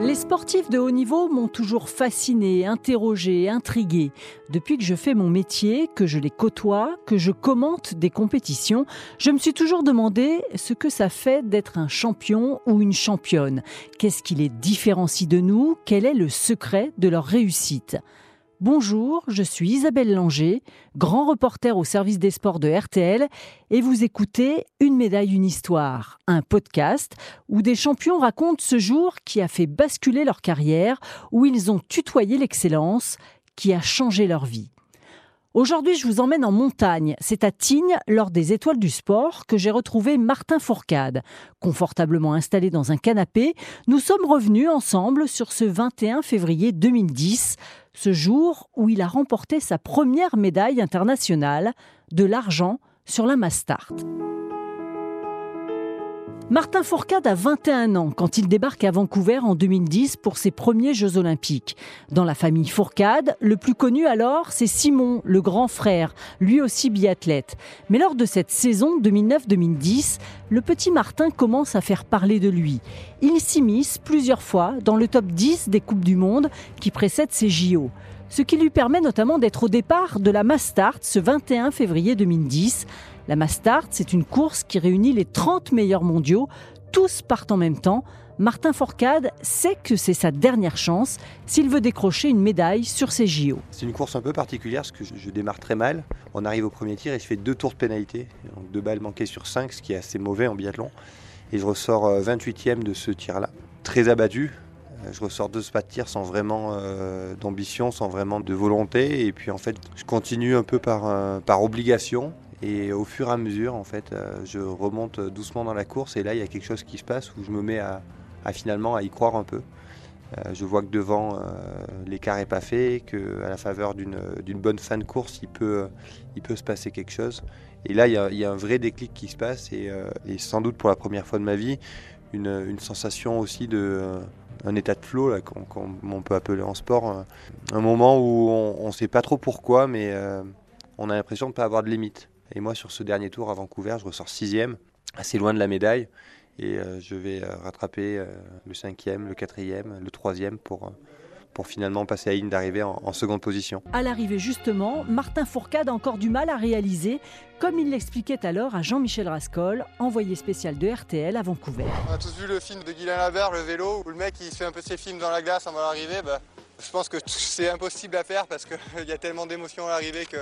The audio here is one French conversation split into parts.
Les sportifs de haut niveau m'ont toujours fasciné, interrogé, intrigué. Depuis que je fais mon métier, que je les côtoie, que je commente des compétitions, je me suis toujours demandé ce que ça fait d'être un champion ou une championne. Qu'est-ce qui les différencie de nous? Quel est le secret de leur réussite? Bonjour, je suis Isabelle Langer, grand reporter au service des sports de RTL, et vous écoutez Une médaille, une histoire, un podcast où des champions racontent ce jour qui a fait basculer leur carrière, où ils ont tutoyé l'excellence, qui a changé leur vie. Aujourd'hui, je vous emmène en montagne. C'est à Tignes, lors des Étoiles du Sport, que j'ai retrouvé Martin Fourcade. Confortablement installé dans un canapé, nous sommes revenus ensemble sur ce 21 février 2010, ce jour où il a remporté sa première médaille internationale, de l'argent sur la Mastart. Martin Fourcade a 21 ans quand il débarque à Vancouver en 2010 pour ses premiers Jeux olympiques. Dans la famille Fourcade, le plus connu alors, c'est Simon, le grand frère, lui aussi biathlète. Mais lors de cette saison 2009-2010, le petit Martin commence à faire parler de lui. Il s'immisce plusieurs fois dans le top 10 des Coupes du Monde qui précèdent ses JO ce qui lui permet notamment d'être au départ de la Mastart ce 21 février 2010. La Mastart, c'est une course qui réunit les 30 meilleurs mondiaux, tous partent en même temps. Martin Fourcade sait que c'est sa dernière chance s'il veut décrocher une médaille sur ses JO. C'est une course un peu particulière parce que je, démarre très mal. On arrive au premier tir et je fais deux tours de pénalité, donc deux balles manquées sur cinq, ce qui est assez mauvais en biathlon. Et je ressors 28e euh, de ce tir-là. Très abattu, je ressors de ce pas de tir sans vraiment euh, d'ambition, sans vraiment de volonté. Et puis en fait, je continue un peu euh, par obligation. Et au fur et à mesure, en fait, euh, je remonte doucement dans la course. Et là, il y a quelque chose qui se passe où je me mets à, finalement à y croire un peu. je vois que devant, l'écart n'est pas fait, qu'à la faveur d'une bonne fin de course, il peut, il peut se passer quelque chose. Et là, il y, a, un vrai déclic qui se passe. Et, sans doute pour la première fois de ma vie, une, sensation aussi de un état de flow, comme on peut appeler en sport. Euh, un moment où on ne sait pas trop pourquoi, mais euh, on a l'impression de ne pas avoir de limite. Et moi, sur ce dernier tour à Vancouver, je ressors sixième, assez loin de la médaille. Et euh, je vais rattraper le cinquième, le quatrième, le troisième pour, pour finalement passer à ligne d'arrivée en, seconde position. À l'arrivée justement, Martin Fourcade a encore du mal à réaliser, comme il l'expliquait alors à Jean-Michel Rascol, envoyé spécial de RTL à Vancouver. On a tous vu le film de Guylain Labert, le vélo, où le mec il fait un peu ses films dans la glace avant l'arrivée. Bah, je pense que c'est impossible à faire parce qu'il y a tellement d'émotions à l'arrivée que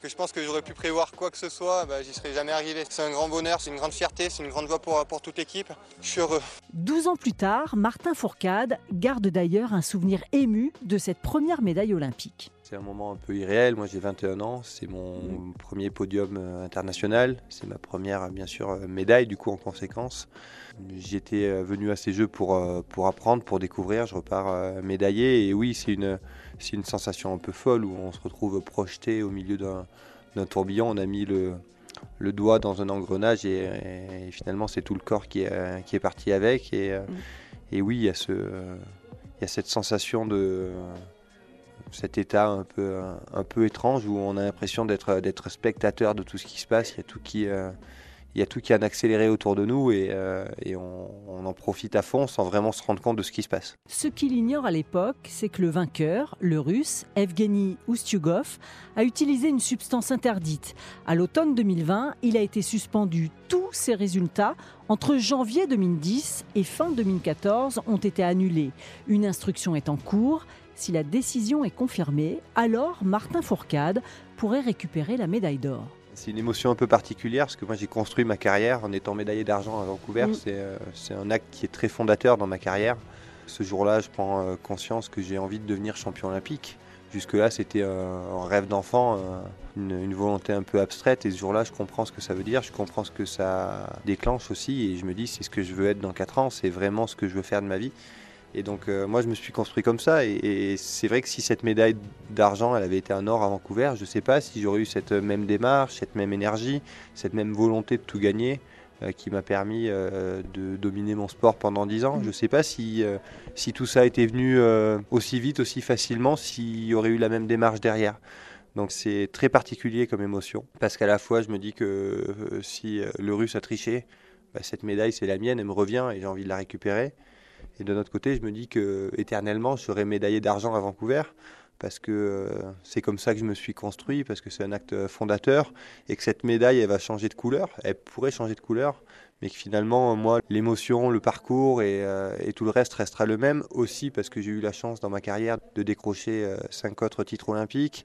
que je pense que j'aurais pu prévoir quoi que ce soit, bah, j'y serais jamais arrivé. C'est un grand bonheur, c'est une grande fierté, c'est une grande voix pour, pour toute l'équipe. Je suis heureux. 12 ans plus tard, Martin Fourcade garde d'ailleurs un souvenir ému de cette première médaille olympique. C'est un moment un peu irréel. Moi, j'ai 21 ans. C'est mon premier podium euh, international. C'est ma première, bien sûr, euh, médaille, du coup, en conséquence. J'étais euh, venu à ces Jeux pour, pour apprendre, pour découvrir. Je repars médaillé. Et oui, c'est une, c'est une sensation un peu folle où on se retrouve projeté au milieu d'un tourbillon. On a mis le, le doigt dans un engrenage et, finalement, c'est tout le corps qui est, qui est parti avec. Et, mm. et oui, il y, a ce, il y a cette sensation de cet état un peu, un peu étrange où on a l'impression d'être, d'être spectateur de tout ce qui se passe. Il y a tout qui, euh, il y a tout qui est accéléré autour de nous et, euh, on, en profite à fond sans vraiment se rendre compte de ce qui se passe. Ce qu'il ignore à l'époque, c'est que le vainqueur, le russe Evgeny Ustyugov, a utilisé une substance interdite. À l'automne 2020, il a été suspendu. Tous ses résultats entre janvier 2010 et fin 2014 ont été annulés. Une instruction est en cours. Si la décision est confirmée, alors Martin Fourcade pourrait récupérer la médaille d'or. C'est une émotion un peu particulière parce que moi j'ai construit ma carrière en étant médaillé d'argent à Vancouver. Mm. Euh, c'est un acte qui est très fondateur dans ma carrière. Ce jour-là, je prends euh, conscience que j'ai envie de devenir champion olympique. Jusque-là, c'était un rêve d'enfant, une, volonté un peu abstraite. Et ce jour-là, je comprends ce que ça veut dire, je comprends ce que ça déclenche aussi. Et je me dis, c'est ce que je veux être dans 4 ans, c'est vraiment ce que je veux faire de ma vie. Et donc euh, moi je me suis construit comme ça et, c'est vrai que si cette médaille d'argent elle avait été un or à Vancouver, je ne sais pas si j'aurais eu cette même démarche, cette même énergie, cette même volonté de tout gagner euh, qui m'a permis euh, de dominer mon sport pendant 10 ans. Je ne sais pas si, si tout ça était venu aussi vite, aussi facilement, s'il y aurait eu la même démarche derrière. Donc c'est très particulier comme émotion parce qu'à la fois je me dis que si le russe a triché, bah, cette médaille, c'est la mienne, elle me revient et j'ai envie de la récupérer. Et de notre côté, je me dis que éternellement, je serai médaillé d'argent à Vancouver parce que euh, c'est comme ça que je me suis construit, parce que c'est un acte fondateur, et que cette médaille, elle va changer de couleur, elle pourrait changer de couleur, mais que finalement, moi, l'émotion, le parcours et, euh, tout le reste restera le même, aussi parce que j'ai eu la chance dans ma carrière de décrocher euh, cinq autres titres olympiques,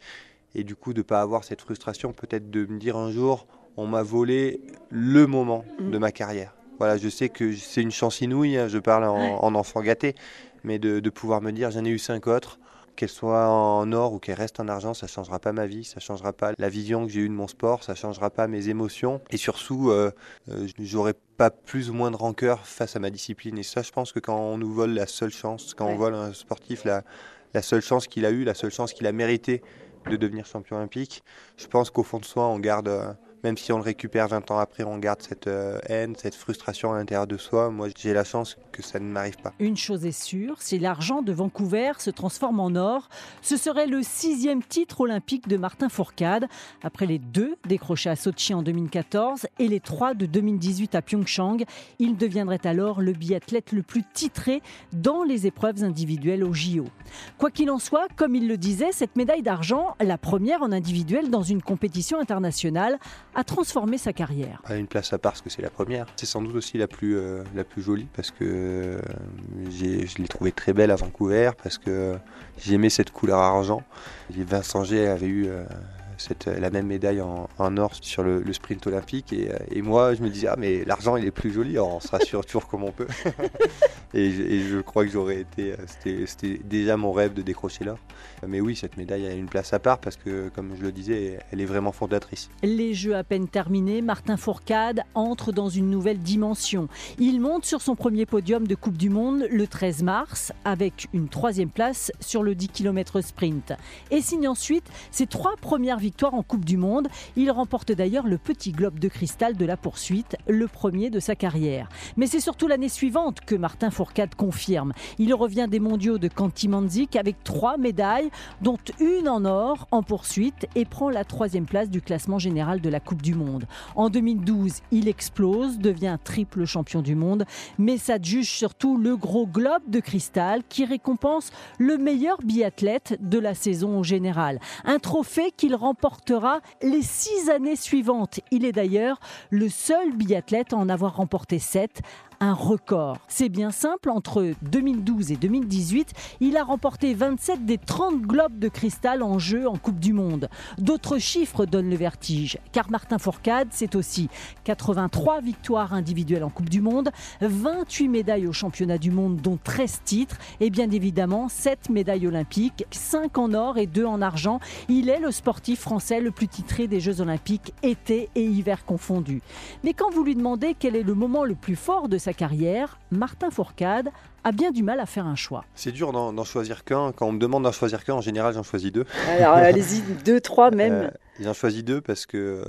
et du coup de ne pas avoir cette frustration, peut-être de me dire un jour, on m'a volé le moment de ma carrière. Voilà, je sais que c'est une chance inouïe, hein, je parle en, en, enfant gâté, mais de, de pouvoir me dire, j'en ai eu cinq autres, qu'elle soit en or ou qu'elle reste en argent, ça changera pas ma vie, ça changera pas la vision que j'ai eue de mon sport, ça changera pas mes émotions. Et surtout, euh, euh, j'aurai pas plus ou moins de rancœur face à ma discipline. Et ça, je pense que quand on nous vole la seule chance, quand on vole un sportif la, la seule chance qu'il a eue, la seule chance qu'il a mérité de devenir champion olympique, je pense qu'au fond de soi, on garde euh, même si on le récupère 20 ans après, on garde cette euh, haine, cette frustration à l'intérieur de soi. Moi, j'ai la chance que ça ne m'arrive pas. Une chose est sûre, si l'argent de Vancouver se transforme en or, ce serait le sixième titre olympique de Martin Fourcade, après les deux décrochés à Sochi en 2014 et les trois de 2018 à Pyeongchang. Il deviendrait alors le biathlète le plus titré dans les épreuves individuelles au JO. Quoi qu'il en soit, comme il le disait, cette médaille d'argent, la première en individuel dans une compétition internationale, a transformé sa carrière. Une place à part parce que c'est la première. C'est sans doute aussi la plus, euh, la plus jolie parce que euh, je l'ai trouvée très belle à Vancouver parce que j'aimais cette couleur argent. Vincent G avait eu euh, cette, la même médaille en, or sur le, sprint olympique. Et, et, moi, je me disais, ah, mais l'argent, il est plus joli, on se rassure toujours comme on peut. et, je, et, je crois que j'aurais été. C'était déjà mon rêve de décrocher l'or. Mais oui, cette médaille a une place à part parce que, comme je le disais, elle est vraiment fondatrice. Les Jeux à peine terminés, Martin Fourcade entre dans une nouvelle dimension. Il monte sur son premier podium de Coupe du Monde le 13 mars avec une troisième place sur le 10 km sprint. Et signe ensuite ses trois premières victoire en Coupe du Monde. Il remporte d'ailleurs le petit globe de cristal de la poursuite, le premier de sa carrière. Mais c'est surtout l'année suivante que Martin Fourcade confirme. Il revient des mondiaux de Kanti-Manzik avec trois médailles, dont une en or en poursuite et prend la troisième place du classement général de la Coupe du Monde. En 2012, il explose, devient triple champion du monde, mais ça juge surtout le gros globe de cristal qui récompense le meilleur biathlète de la saison au général. Un trophée qu'il remporte remportera les six années suivantes. Il est d'ailleurs le seul biathlète à en avoir remporté sept un record. C'est bien simple, entre 2012 et 2018, il a remporté 27 des 30 globes de cristal en jeu en Coupe du Monde. D'autres chiffres donnent le vertige, car Martin Fourcade, c'est aussi 83 victoires individuelles en Coupe du Monde, 28 médailles au championnat du monde, dont 13 titres, et bien évidemment 7 médailles olympiques, 5 en or et 2 en argent. Il est le sportif français le plus titré des Jeux olympiques, été et hiver confondus. Mais quand vous lui demandez quel est le moment le plus fort de sa carrière, Martin Fourcade a bien du mal à faire un choix. C'est dur d'en choisir qu'un. Quand on me demande d'en choisir qu'un, en général, j'en choisis deux. Alors, allez-y, deux, trois même. Euh, j'en choisis deux parce que euh,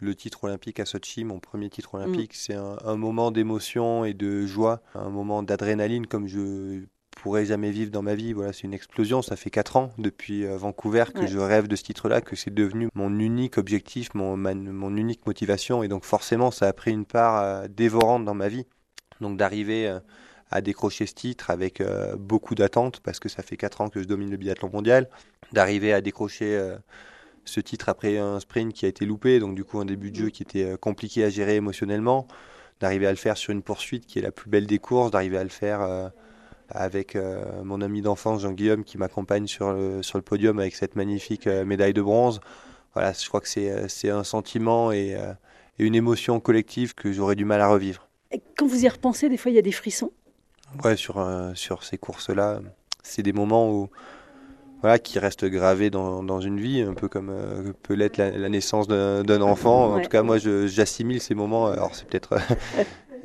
le titre olympique à Sochi, mon premier titre olympique, mm. c'est un, un, moment d'émotion et de joie, un moment d'adrénaline comme je pourrais jamais vivre dans ma vie. Voilà, c'est une explosion. Ça fait quatre ans depuis euh, Vancouver que ouais. je rêve de ce titre-là, que c'est devenu mon unique objectif, mon, ma, mon unique motivation. Et donc forcément, ça a pris une part euh, dévorante dans ma vie. Donc d'arriver euh, à décrocher ce titre avec euh, beaucoup d'attentes, parce que ça fait 4 ans que je domine le biathlon mondial, d'arriver à décrocher euh, ce titre après un sprint qui a été loupé, donc du coup un début de jeu qui était compliqué à gérer émotionnellement, d'arriver à le faire sur une poursuite qui est la plus belle des courses, d'arriver à le faire avec mon ami d'enfance Jean-Guillaume qui m'accompagne sur le, sur le podium avec cette magnifique médaille de bronze. Voilà, je crois que c'est un sentiment et, et une émotion collective que j'aurais du mal à revivre. Quand vous y repensez, des fois, il y a des frissons? Ouais, sur, euh, sur ces courses-là, c'est des moments où, voilà, qui restent gravés dans, dans une vie, un peu comme euh, peut l'être la, la, naissance d'un enfant. En ouais. tout cas, moi, j'assimile ces moments. Alors, c'est peut-être.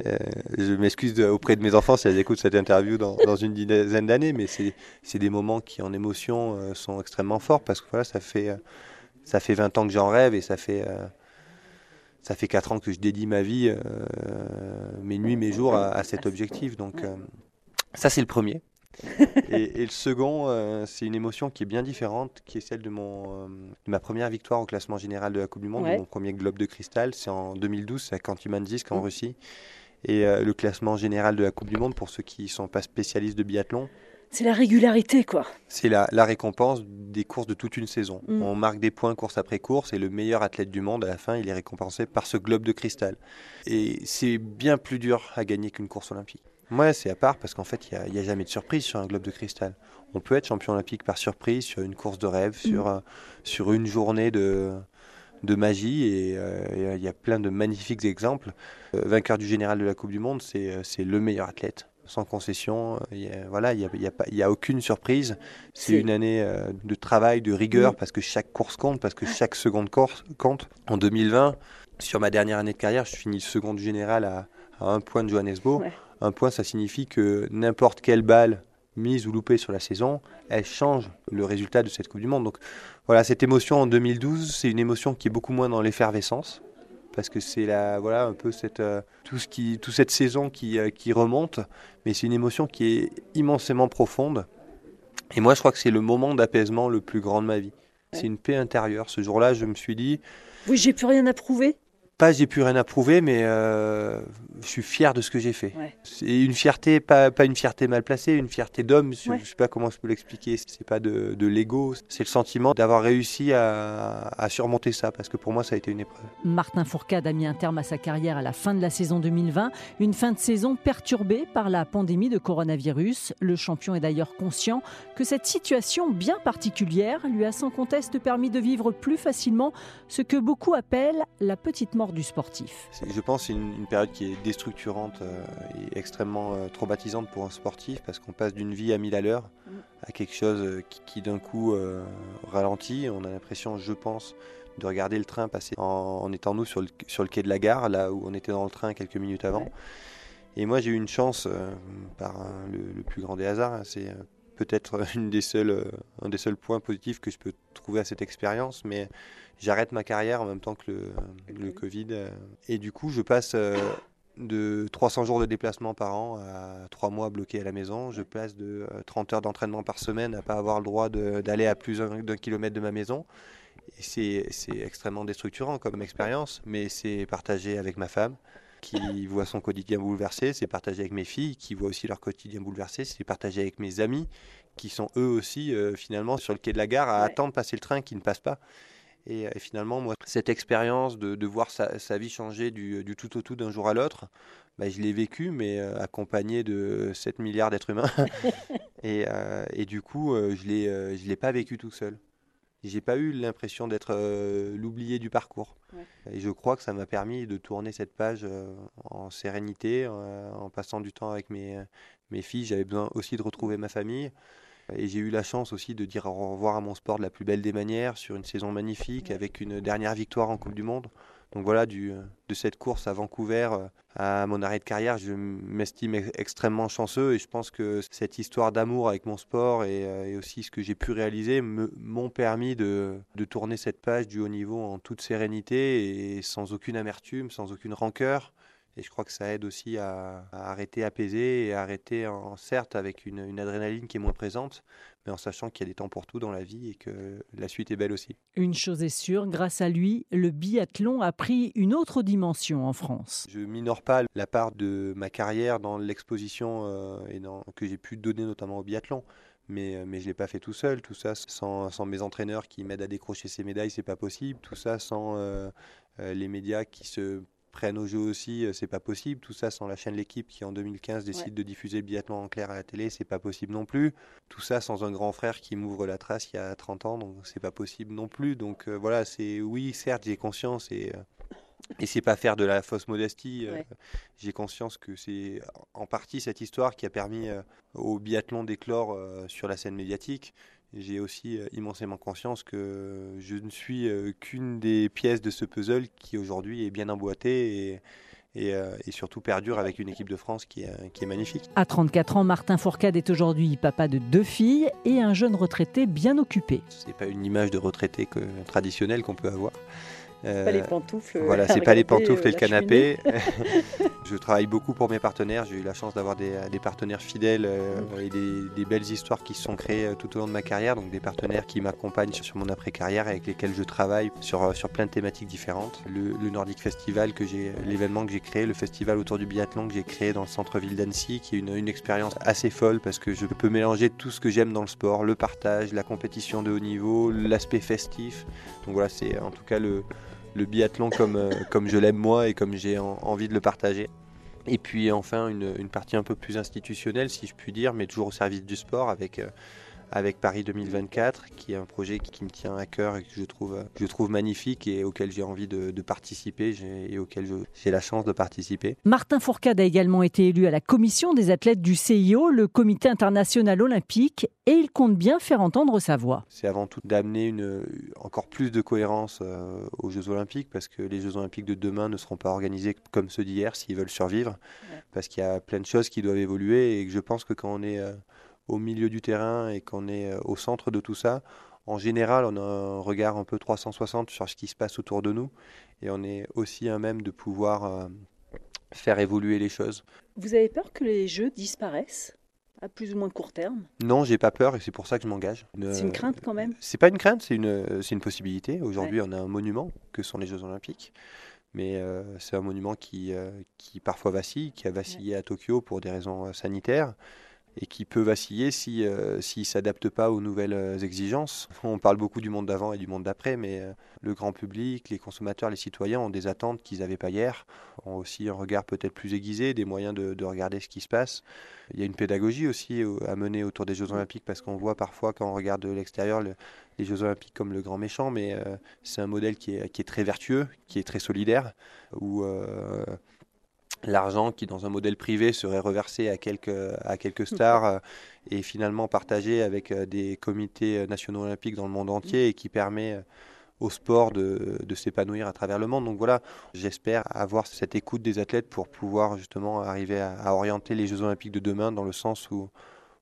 euh, je m'excuse auprès de mes enfants si elles écoutent cette interview dans, dans une dizaine d'années, mais c'est des moments qui, en émotion, sont extrêmement forts parce que voilà, ça fait, ça fait 20 ans que j'en rêve et ça fait ça fait 4 ans que je dédie ma vie, euh, mes nuits, mes jours à, à cet objectif. Donc euh, ça c'est le premier. et, et, le second, euh, c'est une émotion qui est bien différente, qui est celle de, mon, de ma première victoire au classement général de la Coupe du Monde, ouais. mon premier globe de cristal. C'est en 2012, c'est à Kantimanzisk en mmh. Russie. Et le classement général de la Coupe du Monde, pour ceux qui ne sont pas spécialistes de biathlon, c'est la régularité, quoi. C'est la, récompense des courses de toute une saison. Mm. On marque des points course après course et le meilleur athlète du monde, à la fin, il est récompensé par ce globe de cristal. Et c'est bien plus dur à gagner qu'une course olympique. Moi, c'est à part parce qu'en fait, il n'y a, jamais de surprise sur un globe de cristal. On peut être champion olympique par surprise sur une course de rêve, mm. sur, euh, sur une journée de, de magie et euh, il y a plein de magnifiques exemples. Euh, vainqueur du général de la Coupe du Monde, c'est le meilleur athlète sans concession. Il voilà, il n'y a, y a, y a, aucune surprise. C'est une année euh, de travail, de rigueur, parce que chaque course compte, parce que chaque seconde course compte. En 2020, sur ma dernière année de carrière, je finis seconde général à, un point de Johannesburg. Un point, ça signifie que n'importe quelle balle mise ou loupée sur la saison, elle change le résultat de cette Coupe du Monde. Donc voilà, cette émotion en 2012, c'est une émotion qui est beaucoup moins dans l'effervescence parce que c'est la voilà un peu cette euh, tout ce qui toute cette saison qui, euh, qui remonte mais c'est une émotion qui est immensément profonde. Et moi je crois que c'est le moment d'apaisement le plus grand de ma vie. C'est une paix intérieure. Ce jour-là je me suis dit oui j'ai plus rien à prouver pas j'ai plus rien à prouver, mais euh, je suis fier de ce que j'ai fait. C'est une fierté, pas, pas, une fierté mal placée, une fierté d'homme. Je ne sais pas comment je peux l'expliquer. C'est pas de, de l'ego, c'est le sentiment d'avoir réussi à, à, surmonter ça, parce que pour moi, ça a été une épreuve. Martin Fourcade a mis un terme à sa carrière à la fin de la saison 2020, une fin de saison perturbée par la pandémie de coronavirus. Le champion est d'ailleurs conscient que cette situation bien particulière lui a sans conteste permis de vivre plus facilement ce que beaucoup appellent la petite mort du sportif. Je pense que c'est une, période qui est déstructurante euh, et extrêmement euh, traumatisante pour un sportif parce qu'on passe d'une vie à mille à l'heure mm. à quelque chose euh, qui, d'un coup ralentit. On a l'impression, je pense, de regarder le train passer en, étant nous sur le, sur le, quai de la gare, là où on était dans le train quelques minutes avant. Et moi, j'ai eu une chance, par le, plus grand des hasards, hein, c'est peut-être une des seuls, un des seuls points positifs que je peux trouver à cette expérience, mais j'arrête ma carrière en même temps que le, le Covid. Euh, et du coup, je passe euh, de 300 jours de déplacement par an à 3 mois bloqué à la maison. Je passe de 30 euh, heures d'entraînement par semaine à pas avoir le droit d'aller à plus d'un kilomètre de ma maison. C'est extrêmement déstructurant comme expérience, mais c'est partagé avec ma femme qui voit son quotidien bouleversé, c'est partagé avec mes filles qui voient aussi leur quotidien bouleversé, c'est partagé avec mes amis qui sont eux aussi finalement sur le quai de la gare à attendre passer le train qui ne passe pas. Et, finalement, moi, cette expérience de, voir sa, vie changer du, tout au tout d'un jour à l'autre, bah, je l'ai vécu, mais euh, accompagné de 7 milliards d'êtres humains. Euh, et, du coup, euh, je ne l'ai pas vécu tout seul. J'ai pas eu l'impression d'être l'oublié du parcours. Et je crois que ça m'a permis de tourner cette page en sérénité, en passant du temps avec mes, mes filles. J'avais besoin aussi de retrouver ma famille. Et j'ai eu la chance aussi de dire au revoir à mon sport de la plus belle des manières, sur une saison magnifique, avec une dernière victoire en Coupe du Monde. Donc voilà, du, de cette course à Vancouver euh, à mon arrêt de carrière, je m'estime extrêmement chanceux et je pense que cette histoire d'amour avec mon sport et, euh, aussi ce que j'ai pu réaliser m'ont permis de, de, tourner cette page du haut niveau en toute sérénité et sans aucune amertume, sans aucune rancœur. Et je crois que ça aide aussi à, arrêter apaiser et à arrêter, en, certes, avec une, une, adrénaline qui est moins présente, mais en sachant qu'il y a des temps pour tout dans la vie et que la suite est belle aussi. Une chose est sûre, grâce à lui, le biathlon a pris une autre dimension en France. Je minore pas la part de ma carrière dans l'exposition euh, et dans, que j'ai pu donner notamment au biathlon. Mais, euh, mais je ne l'ai pas fait tout seul. Tout ça sans, sans mes entraîneurs qui m'aident à décrocher ces médailles, c'est pas possible. Tout ça sans euh, les médias qui se prennent au jeu aussi, euh, c'est pas possible. Tout ça sans la chaîne L'équipe qui en 2015 décide de diffuser le biathlon en clair à la télé, c'est pas possible non plus. Tout ça sans un grand frère qui m'ouvre la trace il y a 30 ans, donc c'est pas possible non plus. Donc euh, voilà, c'est oui, certes, j'ai conscience et euh, et c'est pas faire de la fausse modestie. j'ai conscience que c'est en partie cette histoire qui a permis au biathlon d'éclore sur la scène médiatique j'ai aussi euh, immensément conscience que je ne suis euh, qu'une des pièces de ce puzzle qui aujourd'hui est bien emboîté et, euh, et, surtout perdure avec une équipe de France qui est, qui est magnifique. À 34 ans, Martin Fourcade est aujourd'hui papa de deux filles et un jeune retraité bien occupé. Ce n'est pas une image de retraité que, traditionnelle qu'on peut avoir. Euh, pas les pantoufles. Voilà, c'est pas les pantoufles et le canapé. je travaille beaucoup pour mes partenaires. J'ai eu la chance d'avoir des, partenaires fidèles mm. et des, belles histoires qui se sont créées tout au long de ma carrière. Donc des partenaires qui m'accompagnent sur, mon après-carrière avec lesquels je travaille sur, sur plein de thématiques différentes. Le, le Nordic Festival, que j'ai, l'événement que j'ai créé, le festival autour du biathlon que j'ai créé dans le centre-ville d'Annecy, qui est une, une expérience assez folle parce que je peux mélanger tout ce que j'aime dans le sport, le partage, la compétition de haut niveau, l'aspect festif. Donc voilà, c'est en tout cas le, le biathlon comme, euh, comme je l'aime moi et comme j'ai envie de le partager. Et puis enfin une, une, partie un peu plus institutionnelle, si je puis dire, mais toujours au service du sport avec euh, avec Paris 2024, qui est un projet qui, me tient à cœur et que je trouve, je trouve magnifique et auquel j'ai envie de, participer et auquel j'ai la chance de participer. Martin Fourcade a également été élu à la commission des athlètes du CIO, le Comité international olympique, et il compte bien faire entendre sa voix. C'est avant tout d'amener une, encore plus de cohérence euh, aux Jeux olympiques parce que les Jeux olympiques de demain ne seront pas organisés comme ceux d'hier s'ils veulent survivre, parce qu'il y a plein de choses qui doivent évoluer et que je pense que quand on est... Euh, au milieu du terrain et qu'on est euh, au centre de tout ça, en général, on a un regard un peu 360 sur ce qui se passe autour de nous et on est aussi un même de pouvoir euh, faire évoluer les choses. Vous avez peur que les jeux disparaissent à plus ou moins court terme? Non, j'ai pas peur et c'est pour ça que je m'engage. C'est une crainte quand même? C'est pas une crainte, c'est une, c'est une possibilité. Aujourd'hui, on a un monument que sont les Jeux Olympiques. Mais euh, c'est un monument qui, qui parfois vacille, qui a vacillé à Tokyo pour des raisons sanitaires et qui peut vaciller si euh, s'il s'adapte pas aux nouvelles euh, exigences. On parle beaucoup du monde d'avant et du monde d'après, mais euh, le grand public, les consommateurs, les citoyens ont des attentes qu'ils n'avaient pas hier, ont aussi un regard peut-être plus aiguisé, des moyens de, regarder ce qui se passe. Il y a une pédagogie aussi à mener autour des Jeux Olympiques, parce qu'on voit parfois quand on regarde de l'extérieur les Jeux Olympiques comme le grand méchant, mais c'est un modèle qui est, très vertueux, qui est très solidaire, l'argent qui dans un modèle privé serait reversé à quelques, à quelques stars euh, et finalement partagé avec euh, des comités nationaux olympiques dans le monde entier et qui permet euh, au sport de, de s'épanouir à travers le monde. Donc voilà, j'espère avoir cette écoute des athlètes pour pouvoir justement arriver à, à, orienter les Jeux olympiques de demain dans le sens où,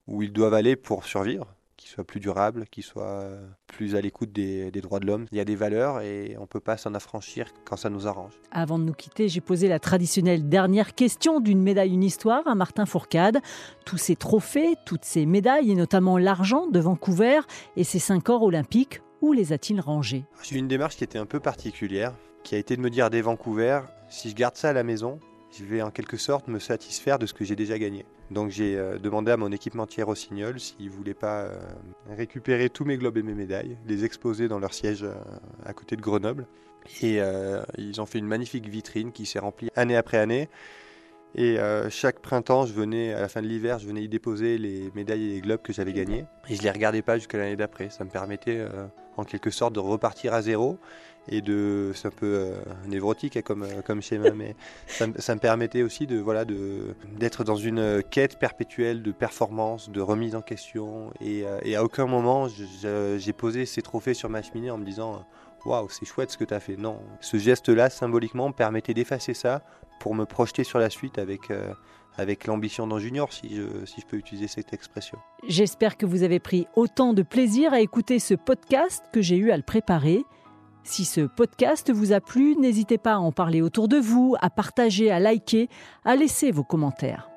où ils doivent aller pour survivre soit plus durable, qui soit euh, plus à l'écoute des, droits de l'homme. Il y a des valeurs et on ne peut pas s'en affranchir quand ça nous arrange. Avant de nous quitter, j'ai posé la traditionnelle dernière question d'une médaille, une histoire à Martin Fourcade. Tous ces trophées, toutes ces médailles et notamment l'argent de Vancouver et ces cinq or olympiques, où les a-t-il rangés? J'ai eu une démarche qui était un peu particulière, qui a été de me dire dès Vancouver, si je garde ça à la maison, je vais en quelque sorte me satisfaire de ce que j'ai déjà gagné. Donc j'ai euh, demandé à mon équipementier Rossignol s'il ne voulait pas euh, récupérer tous mes globes et mes médailles, les exposer dans leur siège euh, à côté de Grenoble. Et ils ont fait une magnifique vitrine qui s'est remplie année après année. Et chaque printemps, je venais, à la fin de l'hiver, je venais y déposer les médailles et les globes que j'avais gagnés. Et je ne les regardais pas jusqu'à l'année d'après. Ça me permettait en quelque sorte de repartir à zéro et de c'est un peu euh, névrotique hein, comme euh, comme schéma mais ça, me permettait aussi de voilà de d'être dans une quête perpétuelle de performance de remise en question et, euh, à aucun moment j'ai posé ces trophées sur ma cheminée en me disant waouh c'est chouette ce que tu as fait non ce geste là symboliquement me permettait d'effacer ça pour me projeter sur la suite avec avec l'ambition d'un junior, si je, si je peux utiliser cette expression. J'espère que vous avez pris autant de plaisir à écouter ce podcast que j'ai eu à le préparer. Si ce podcast vous a plu, n'hésitez pas à en parler autour de vous, à partager, à liker, à laisser vos commentaires.